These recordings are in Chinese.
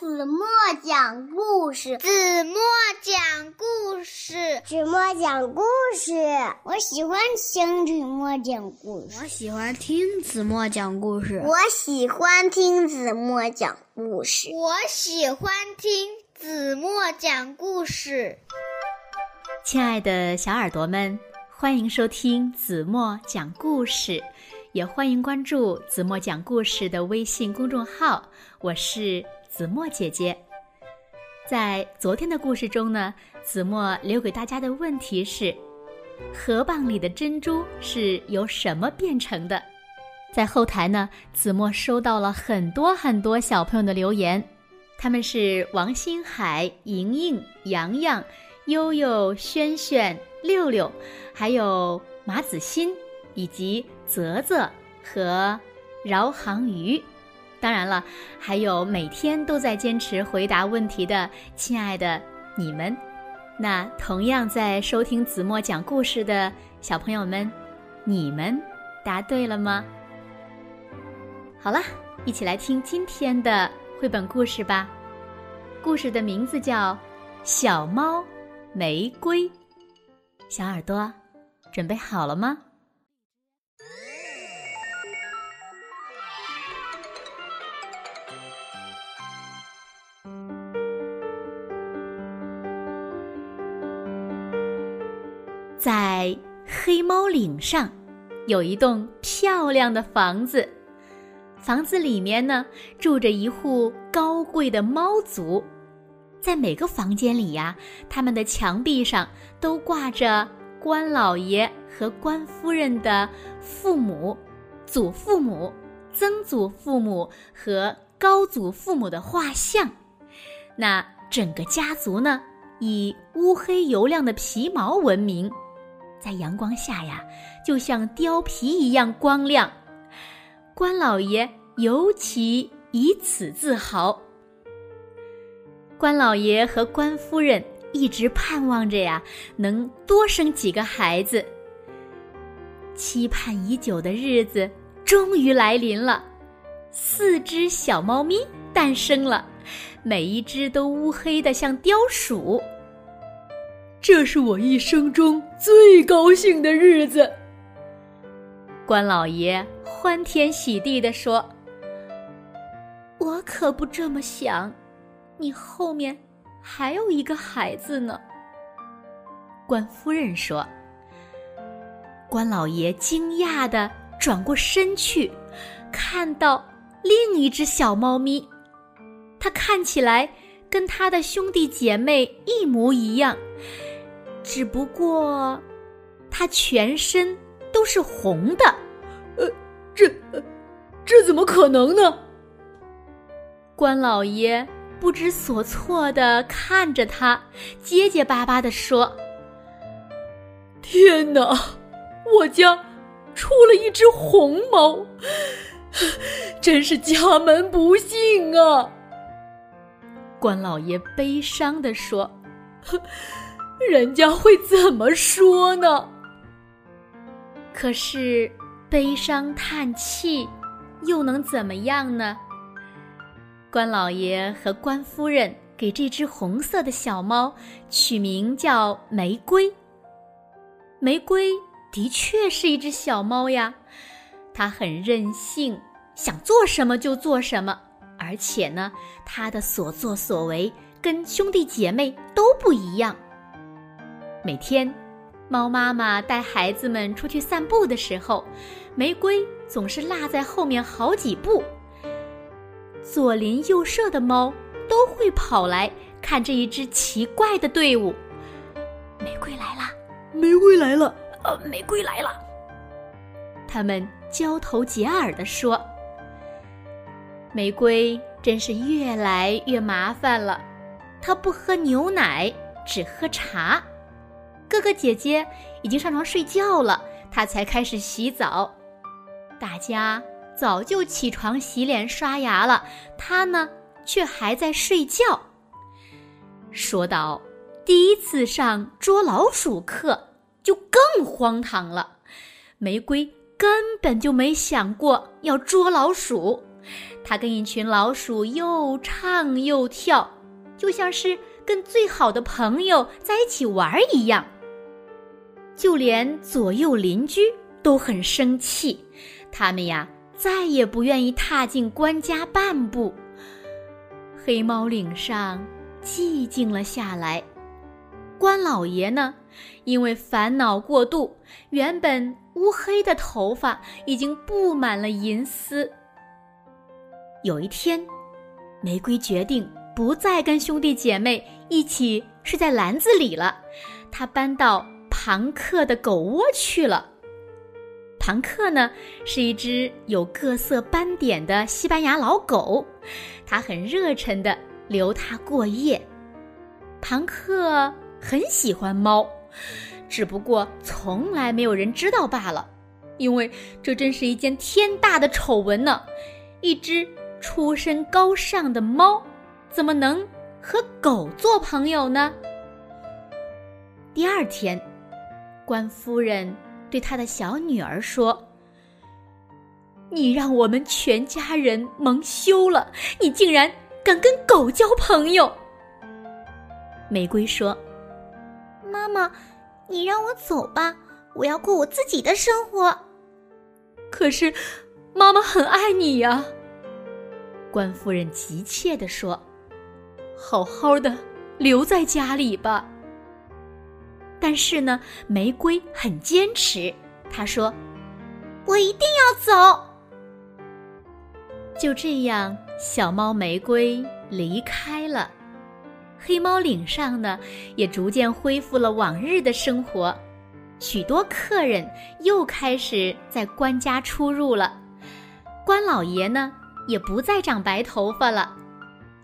子墨讲故事，子墨讲故事，子墨讲故事。我喜欢听子墨讲故事，我喜欢听子墨讲故事，我喜欢听子墨讲故事，我喜欢听子墨讲故事。亲爱的小耳朵们，欢迎收听子墨讲故事。也欢迎关注子墨讲故事的微信公众号，我是子墨姐姐。在昨天的故事中呢，子墨留给大家的问题是：河蚌里的珍珠是由什么变成的？在后台呢，子墨收到了很多很多小朋友的留言，他们是王星海、莹莹、洋洋、悠悠、轩轩、六六，还有马子欣。以及泽泽和饶航鱼，当然了，还有每天都在坚持回答问题的亲爱的你们。那同样在收听子墨讲故事的小朋友们，你们答对了吗？好了，一起来听今天的绘本故事吧。故事的名字叫《小猫玫瑰》。小耳朵，准备好了吗？在黑猫岭上，有一栋漂亮的房子。房子里面呢，住着一户高贵的猫族。在每个房间里呀，他们的墙壁上都挂着关老爷和关夫人的父母、祖父母、曾祖父母和高祖父母的画像。那整个家族呢，以乌黑油亮的皮毛闻名。在阳光下呀，就像貂皮一样光亮。关老爷尤其以此自豪。关老爷和关夫人一直盼望着呀，能多生几个孩子。期盼已久的日子终于来临了，四只小猫咪诞生了，每一只都乌黑的像貂鼠。这是我一生中最高兴的日子。关老爷欢天喜地地说：“我可不这么想，你后面还有一个孩子呢。”关夫人说。关老爷惊讶的转过身去，看到另一只小猫咪，它看起来跟他的兄弟姐妹一模一样。只不过，它全身都是红的，呃，这，这怎么可能呢？关老爷不知所措的看着他，结结巴巴的说：“天哪，我家出了一只红猫，真是家门不幸啊！”关老爷悲伤的说。人家会怎么说呢？可是悲伤叹气，又能怎么样呢？关老爷和关夫人给这只红色的小猫取名叫玫瑰。玫瑰的确是一只小猫呀，它很任性，想做什么就做什么，而且呢，它的所作所为跟兄弟姐妹都不一样。每天，猫妈妈带孩子们出去散步的时候，玫瑰总是落在后面好几步。左邻右舍的猫都会跑来看这一支奇怪的队伍。玫瑰来了，玫瑰来了，呃，玫瑰来了。他们交头接耳地说：“玫瑰真是越来越麻烦了，它不喝牛奶，只喝茶。”哥哥姐姐已经上床睡觉了，他才开始洗澡。大家早就起床洗脸刷牙了，他呢却还在睡觉。说到第一次上捉老鼠课，就更荒唐了。玫瑰根本就没想过要捉老鼠，他跟一群老鼠又唱又跳，就像是跟最好的朋友在一起玩一样。就连左右邻居都很生气，他们呀再也不愿意踏进关家半步。黑猫岭上寂静了下来。关老爷呢，因为烦恼过度，原本乌黑的头发已经布满了银丝。有一天，玫瑰决定不再跟兄弟姐妹一起睡在篮子里了，他搬到庞克的狗窝去了。庞克呢，是一只有各色斑点的西班牙老狗，他很热忱的留它过夜。庞克。很喜欢猫，只不过从来没有人知道罢了，因为这真是一件天大的丑闻呢。一只出身高尚的猫，怎么能和狗做朋友呢？第二天，关夫人对她的小女儿说：“你让我们全家人蒙羞了，你竟然敢跟狗交朋友。”玫瑰说。妈妈，你让我走吧，我要过我自己的生活。可是，妈妈很爱你呀。官夫人急切地说：“好好的留在家里吧。”但是呢，玫瑰很坚持，她说：“我一定要走。”就这样，小猫玫瑰离开了。黑猫岭上呢，也逐渐恢复了往日的生活，许多客人又开始在官家出入了。关老爷呢，也不再长白头发了，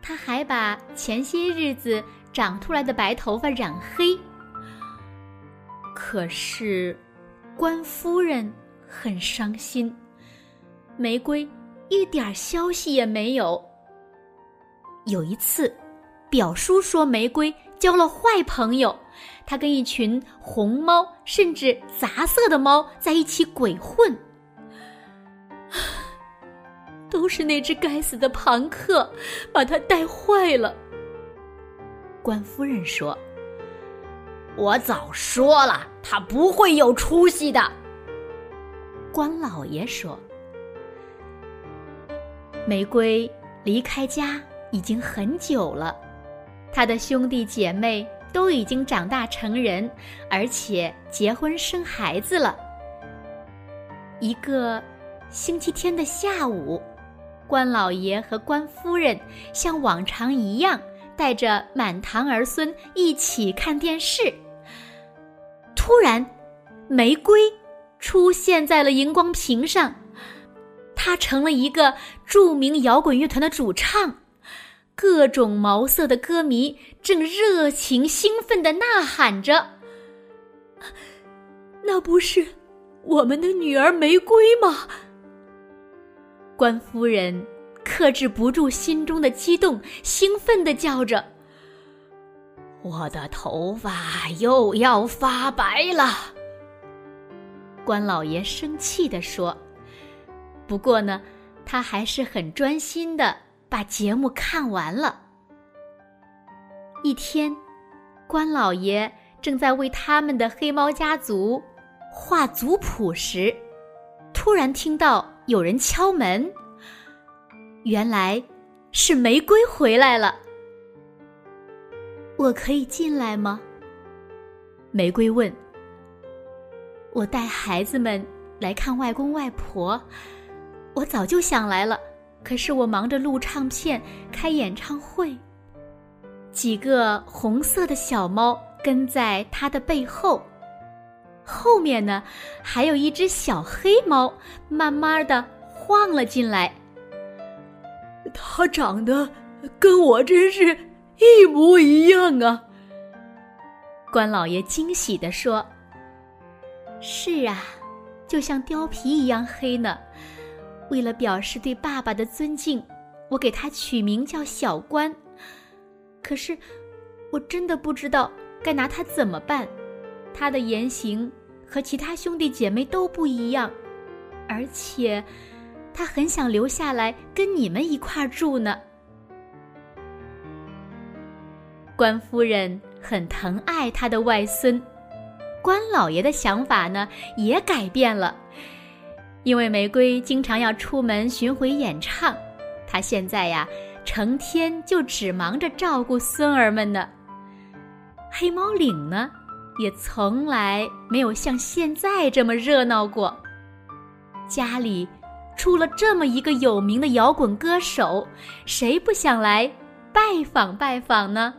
他还把前些日子长出来的白头发染黑。可是，关夫人很伤心，玫瑰一点消息也没有。有一次。表叔说：“玫瑰交了坏朋友，他跟一群红猫甚至杂色的猫在一起鬼混。都是那只该死的庞克把他带坏了。”关夫人说：“我早说了，他不会有出息的。”关老爷说：“玫瑰离开家已经很久了。”他的兄弟姐妹都已经长大成人，而且结婚生孩子了。一个星期天的下午，关老爷和关夫人像往常一样，带着满堂儿孙一起看电视。突然，玫瑰出现在了荧光屏上，她成了一个著名摇滚乐团的主唱。各种毛色的歌迷正热情兴奋的呐喊着：“那不是我们的女儿玫瑰吗？”关夫人克制不住心中的激动，兴奋的叫着：“我的头发又要发白了！”关老爷生气的说：“不过呢，他还是很专心的。”把节目看完了。一天，关老爷正在为他们的黑猫家族画族谱时，突然听到有人敲门。原来是玫瑰回来了。我可以进来吗？玫瑰问。我带孩子们来看外公外婆，我早就想来了。可是我忙着录唱片、开演唱会。几个红色的小猫跟在它的背后，后面呢，还有一只小黑猫，慢慢的晃了进来。它长得跟我真是一模一样啊！关老爷惊喜的说：“是啊，就像貂皮一样黑呢。”为了表示对爸爸的尊敬，我给他取名叫小关。可是，我真的不知道该拿他怎么办。他的言行和其他兄弟姐妹都不一样，而且，他很想留下来跟你们一块儿住呢。关夫人很疼爱她的外孙，关老爷的想法呢也改变了，因为玫瑰经常要出门巡回演唱，他现在呀成天就只忙着照顾孙儿们呢。黑猫岭呢，也从来没有像现在这么热闹过。家里出了这么一个有名的摇滚歌手，谁不想来拜访拜访呢？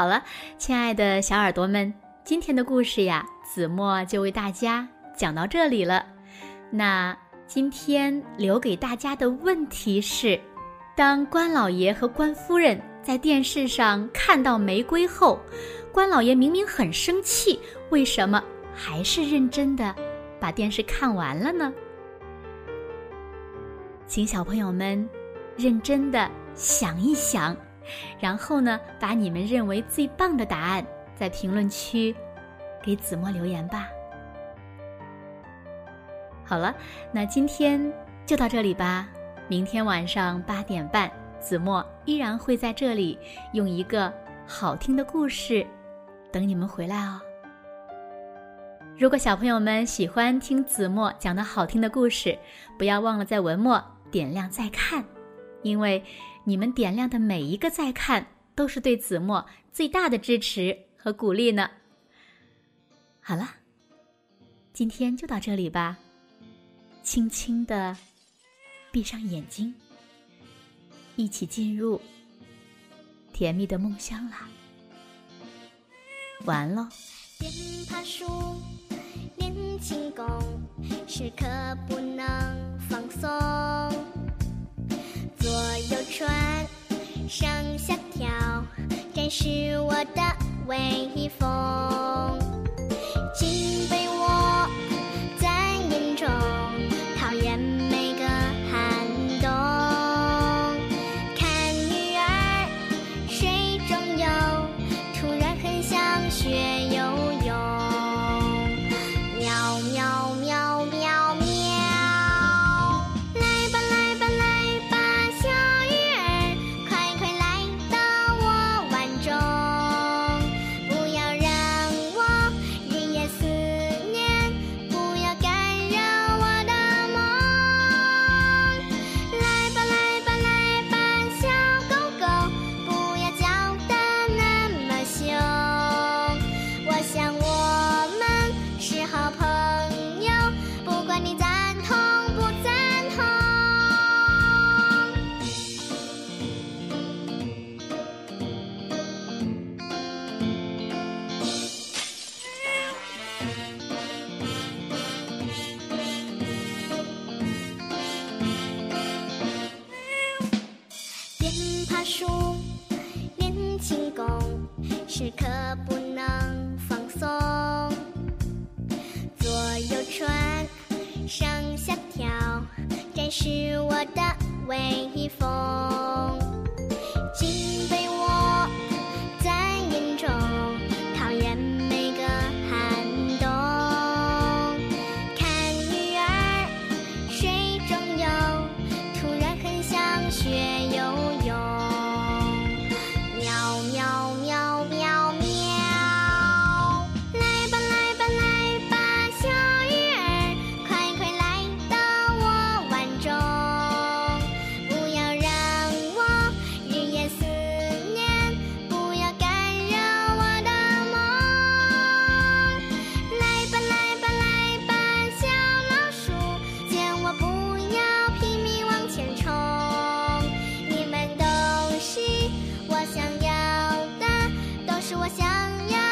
好了，亲爱的小耳朵们，今天的故事呀，子墨就为大家讲到这里了。那今天留给大家的问题是：当关老爷和关夫人在电视上看到玫瑰后，关老爷明明很生气，为什么还是认真的把电视看完了呢？请小朋友们认真的想一想。然后呢，把你们认为最棒的答案在评论区给子墨留言吧。好了，那今天就到这里吧。明天晚上八点半，子墨依然会在这里用一个好听的故事等你们回来哦。如果小朋友们喜欢听子墨讲的好听的故事，不要忘了在文末点亮再看，因为。你们点亮的每一个再看，都是对子墨最大的支持和鼓励呢。好了，今天就到这里吧。轻轻的闭上眼睛，一起进入甜蜜的梦乡啦。完喽。练爬树，练轻功，时刻不能放松。左右转，上下跳，展示我的威风。小船，上下跳，展示我的威风。想要